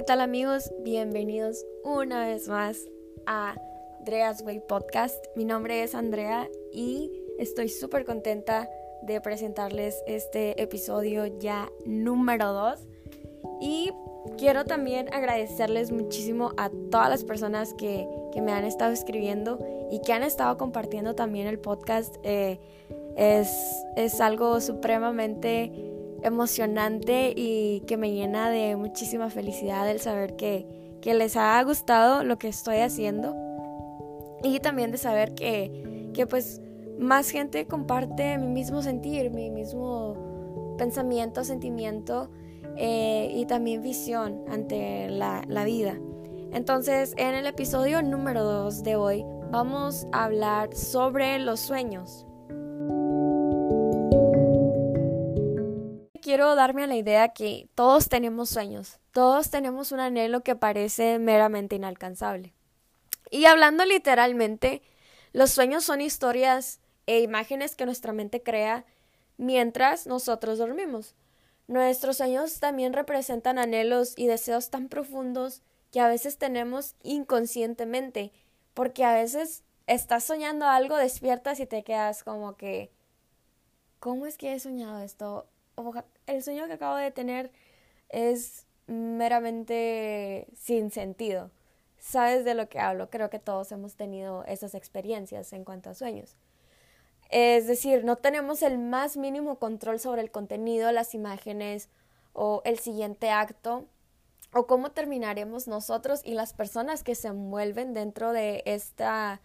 ¿qué tal amigos? Bienvenidos una vez más a Andrea's Way Podcast. Mi nombre es Andrea y estoy súper contenta de presentarles este episodio ya número 2. Y quiero también agradecerles muchísimo a todas las personas que, me han estado escribiendo y que han estado compartiendo también el podcast. Eh, es, es algo supremamente emocionante y que me llena de muchísima felicidad el saber que, que les ha gustado lo que estoy haciendo y también de saber que, que pues más gente comparte mi mismo sentir, mi mismo pensamiento, sentimiento eh, y también visión ante la, la vida. Entonces, en el episodio número 2 de hoy vamos a hablar sobre los sueños. Quiero darme a la idea que todos tenemos sueños, todos tenemos un anhelo que parece meramente inalcanzable. Y hablando literalmente, los sueños son historias e imágenes que nuestra mente crea mientras nosotros dormimos. Nuestros sueños también representan anhelos y deseos tan profundos que a veces tenemos inconscientemente, porque a veces estás soñando algo, despiertas y te quedas como que, ¿cómo es que he soñado esto? El sueño que acabo de tener es meramente sin sentido sabes de lo que hablo. Creo que todos hemos tenido esas experiencias en cuanto a sueños. Es decir, no tenemos el más mínimo control sobre el contenido, las imágenes o el siguiente acto o cómo terminaremos nosotros y las personas que se envuelven dentro de esta,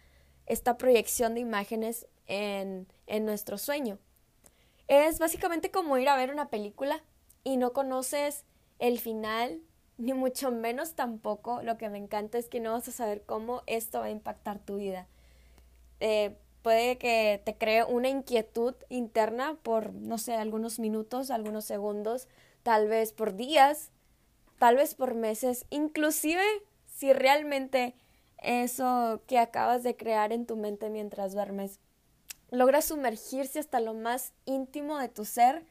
esta proyección de imágenes en, en nuestro sueño. Es básicamente como ir a ver una película y no conoces el final ni mucho menos tampoco lo que me encanta es que no vas a saber cómo esto va a impactar tu vida. Eh, puede que te cree una inquietud interna por, no sé, algunos minutos, algunos segundos, tal vez por días, tal vez por meses, inclusive si realmente eso que acabas de crear en tu mente mientras duermes logra sumergirse hasta lo más íntimo de tu ser,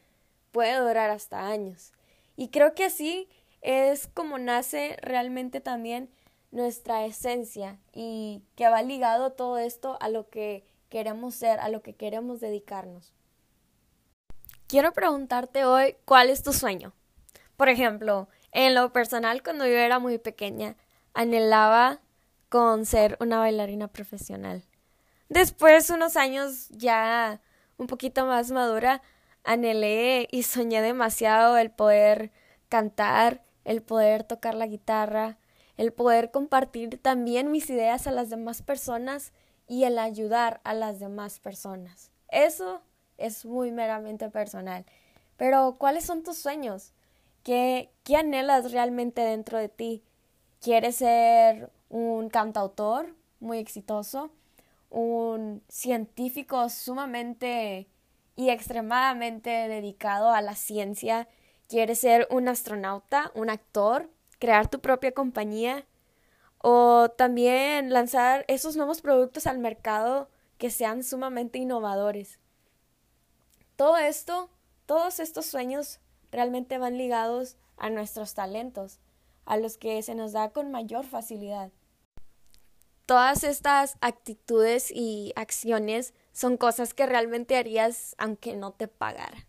puede durar hasta años. Y creo que así es como nace realmente también nuestra esencia y que va ligado todo esto a lo que queremos ser, a lo que queremos dedicarnos. Quiero preguntarte hoy cuál es tu sueño. Por ejemplo, en lo personal, cuando yo era muy pequeña, anhelaba con ser una bailarina profesional. Después, unos años ya un poquito más madura, anhelé y soñé demasiado el poder cantar el poder tocar la guitarra, el poder compartir también mis ideas a las demás personas y el ayudar a las demás personas. Eso es muy meramente personal. Pero, ¿cuáles son tus sueños? ¿Qué, qué anhelas realmente dentro de ti? ¿Quieres ser un cantautor muy exitoso? ¿Un científico sumamente y extremadamente dedicado a la ciencia ¿Quieres ser un astronauta, un actor, crear tu propia compañía o también lanzar esos nuevos productos al mercado que sean sumamente innovadores? Todo esto, todos estos sueños realmente van ligados a nuestros talentos, a los que se nos da con mayor facilidad. Todas estas actitudes y acciones son cosas que realmente harías aunque no te pagaran.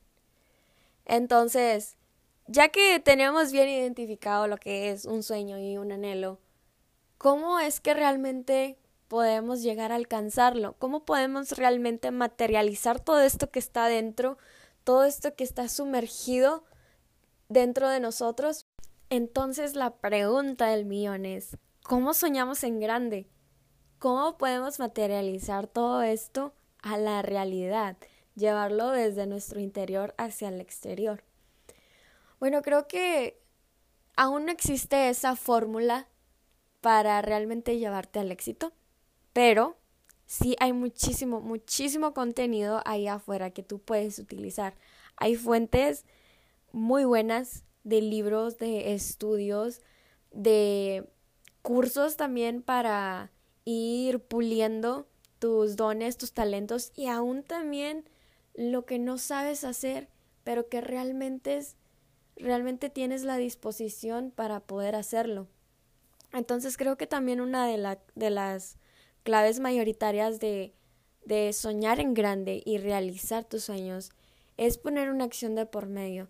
Entonces, ya que tenemos bien identificado lo que es un sueño y un anhelo, ¿cómo es que realmente podemos llegar a alcanzarlo? ¿Cómo podemos realmente materializar todo esto que está dentro, todo esto que está sumergido dentro de nosotros? Entonces la pregunta del millón es, ¿cómo soñamos en grande? ¿Cómo podemos materializar todo esto a la realidad? Llevarlo desde nuestro interior hacia el exterior. Bueno, creo que aún no existe esa fórmula para realmente llevarte al éxito, pero sí hay muchísimo, muchísimo contenido ahí afuera que tú puedes utilizar. Hay fuentes muy buenas de libros, de estudios, de cursos también para ir puliendo tus dones, tus talentos y aún también lo que no sabes hacer, pero que realmente es realmente tienes la disposición para poder hacerlo. Entonces creo que también una de, de las claves mayoritarias de, de soñar en grande y realizar tus sueños es poner una acción de por medio,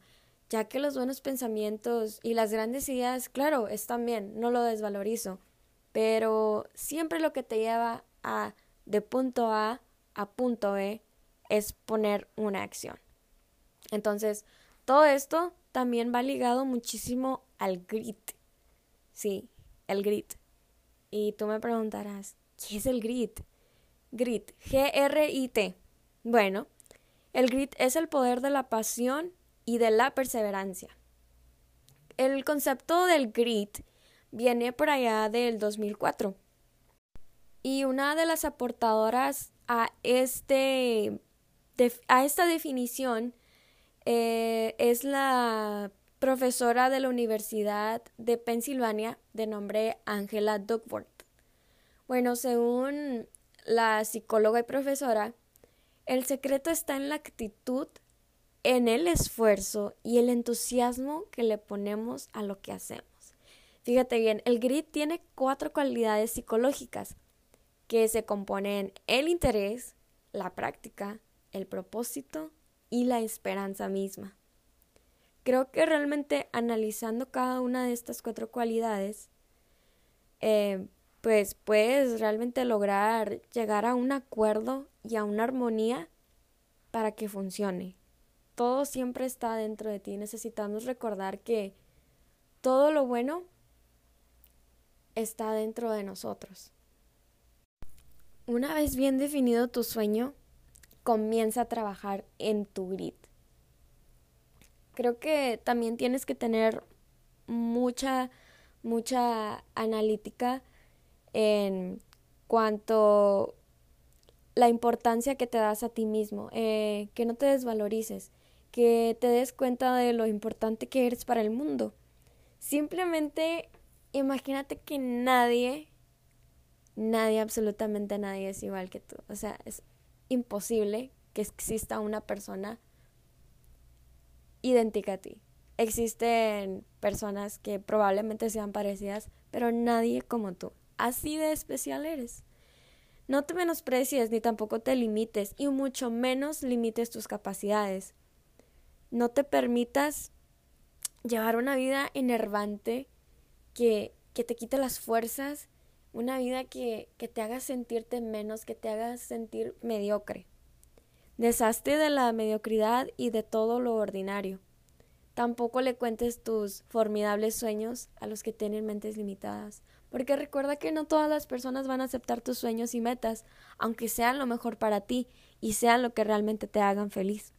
ya que los buenos pensamientos y las grandes ideas, claro, están bien, no lo desvalorizo, pero siempre lo que te lleva a de punto A a punto B es poner una acción. Entonces, todo esto también va ligado muchísimo al grit. Sí, el grit. Y tú me preguntarás, ¿qué es el grit? Grit, G-R-I-T. Bueno, el grit es el poder de la pasión y de la perseverancia. El concepto del grit viene por allá del 2004. Y una de las aportadoras a, este, a esta definición eh, es la profesora de la Universidad de Pensilvania de nombre Angela Duckworth. Bueno, según la psicóloga y profesora, el secreto está en la actitud, en el esfuerzo y el entusiasmo que le ponemos a lo que hacemos. Fíjate bien, el grit tiene cuatro cualidades psicológicas que se componen el interés, la práctica, el propósito y la esperanza misma. Creo que realmente analizando cada una de estas cuatro cualidades, eh, pues puedes realmente lograr llegar a un acuerdo y a una armonía para que funcione. Todo siempre está dentro de ti. Necesitamos recordar que todo lo bueno está dentro de nosotros. Una vez bien definido tu sueño, comienza a trabajar en tu grit. Creo que también tienes que tener mucha, mucha analítica en cuanto la importancia que te das a ti mismo, eh, que no te desvalorices, que te des cuenta de lo importante que eres para el mundo. Simplemente imagínate que nadie, nadie, absolutamente nadie es igual que tú. O sea, es imposible que exista una persona idéntica a ti. Existen personas que probablemente sean parecidas, pero nadie como tú. Así de especial eres. No te menosprecies ni tampoco te limites y mucho menos limites tus capacidades. No te permitas llevar una vida enervante que, que te quite las fuerzas una vida que, que te haga sentirte menos, que te haga sentir mediocre. Deshazte de la mediocridad y de todo lo ordinario. Tampoco le cuentes tus formidables sueños a los que tienen mentes limitadas, porque recuerda que no todas las personas van a aceptar tus sueños y metas, aunque sean lo mejor para ti y sean lo que realmente te hagan feliz.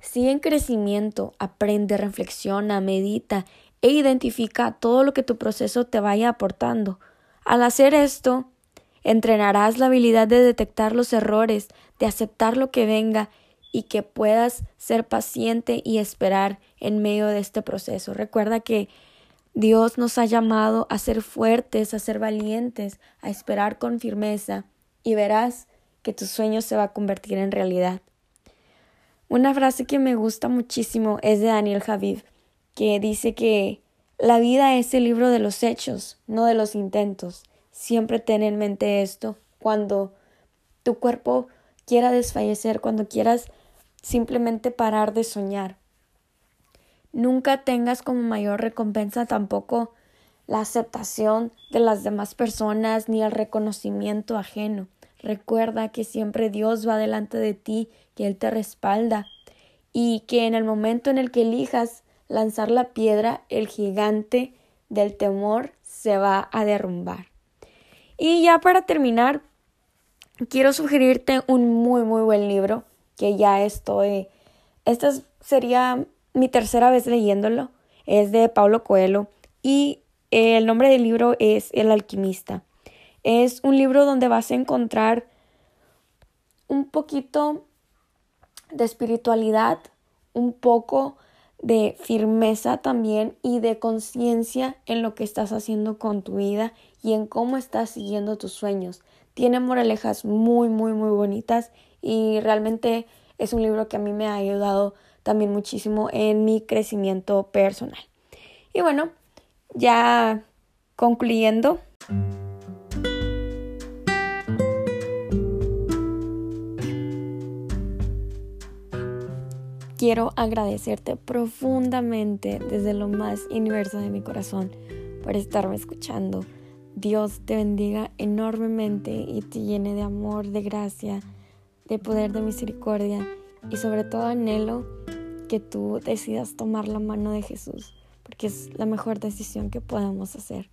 Sigue en crecimiento, aprende, reflexiona, medita e identifica todo lo que tu proceso te vaya aportando. Al hacer esto, entrenarás la habilidad de detectar los errores, de aceptar lo que venga y que puedas ser paciente y esperar en medio de este proceso. Recuerda que Dios nos ha llamado a ser fuertes, a ser valientes, a esperar con firmeza y verás que tu sueño se va a convertir en realidad. Una frase que me gusta muchísimo es de Daniel Javid que dice que la vida es el libro de los hechos, no de los intentos. Siempre ten en mente esto cuando tu cuerpo quiera desfallecer, cuando quieras simplemente parar de soñar. Nunca tengas como mayor recompensa tampoco la aceptación de las demás personas ni el reconocimiento ajeno. Recuerda que siempre Dios va delante de ti, que Él te respalda y que en el momento en el que elijas lanzar la piedra, el gigante del temor se va a derrumbar. Y ya para terminar, quiero sugerirte un muy, muy buen libro que ya estoy. Esta sería mi tercera vez leyéndolo. Es de Pablo Coelho y el nombre del libro es El alquimista. Es un libro donde vas a encontrar un poquito de espiritualidad, un poco de firmeza también y de conciencia en lo que estás haciendo con tu vida y en cómo estás siguiendo tus sueños. Tiene moralejas muy, muy, muy bonitas y realmente es un libro que a mí me ha ayudado también muchísimo en mi crecimiento personal. Y bueno, ya concluyendo. Quiero agradecerte profundamente desde lo más universo de mi corazón por estarme escuchando. Dios te bendiga enormemente y te llene de amor, de gracia, de poder, de misericordia y sobre todo anhelo que tú decidas tomar la mano de Jesús porque es la mejor decisión que podemos hacer.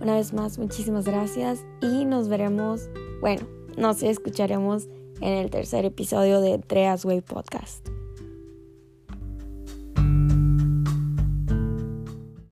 Una vez más, muchísimas gracias y nos veremos, bueno, nos escucharemos en el tercer episodio de Treas Way Podcast.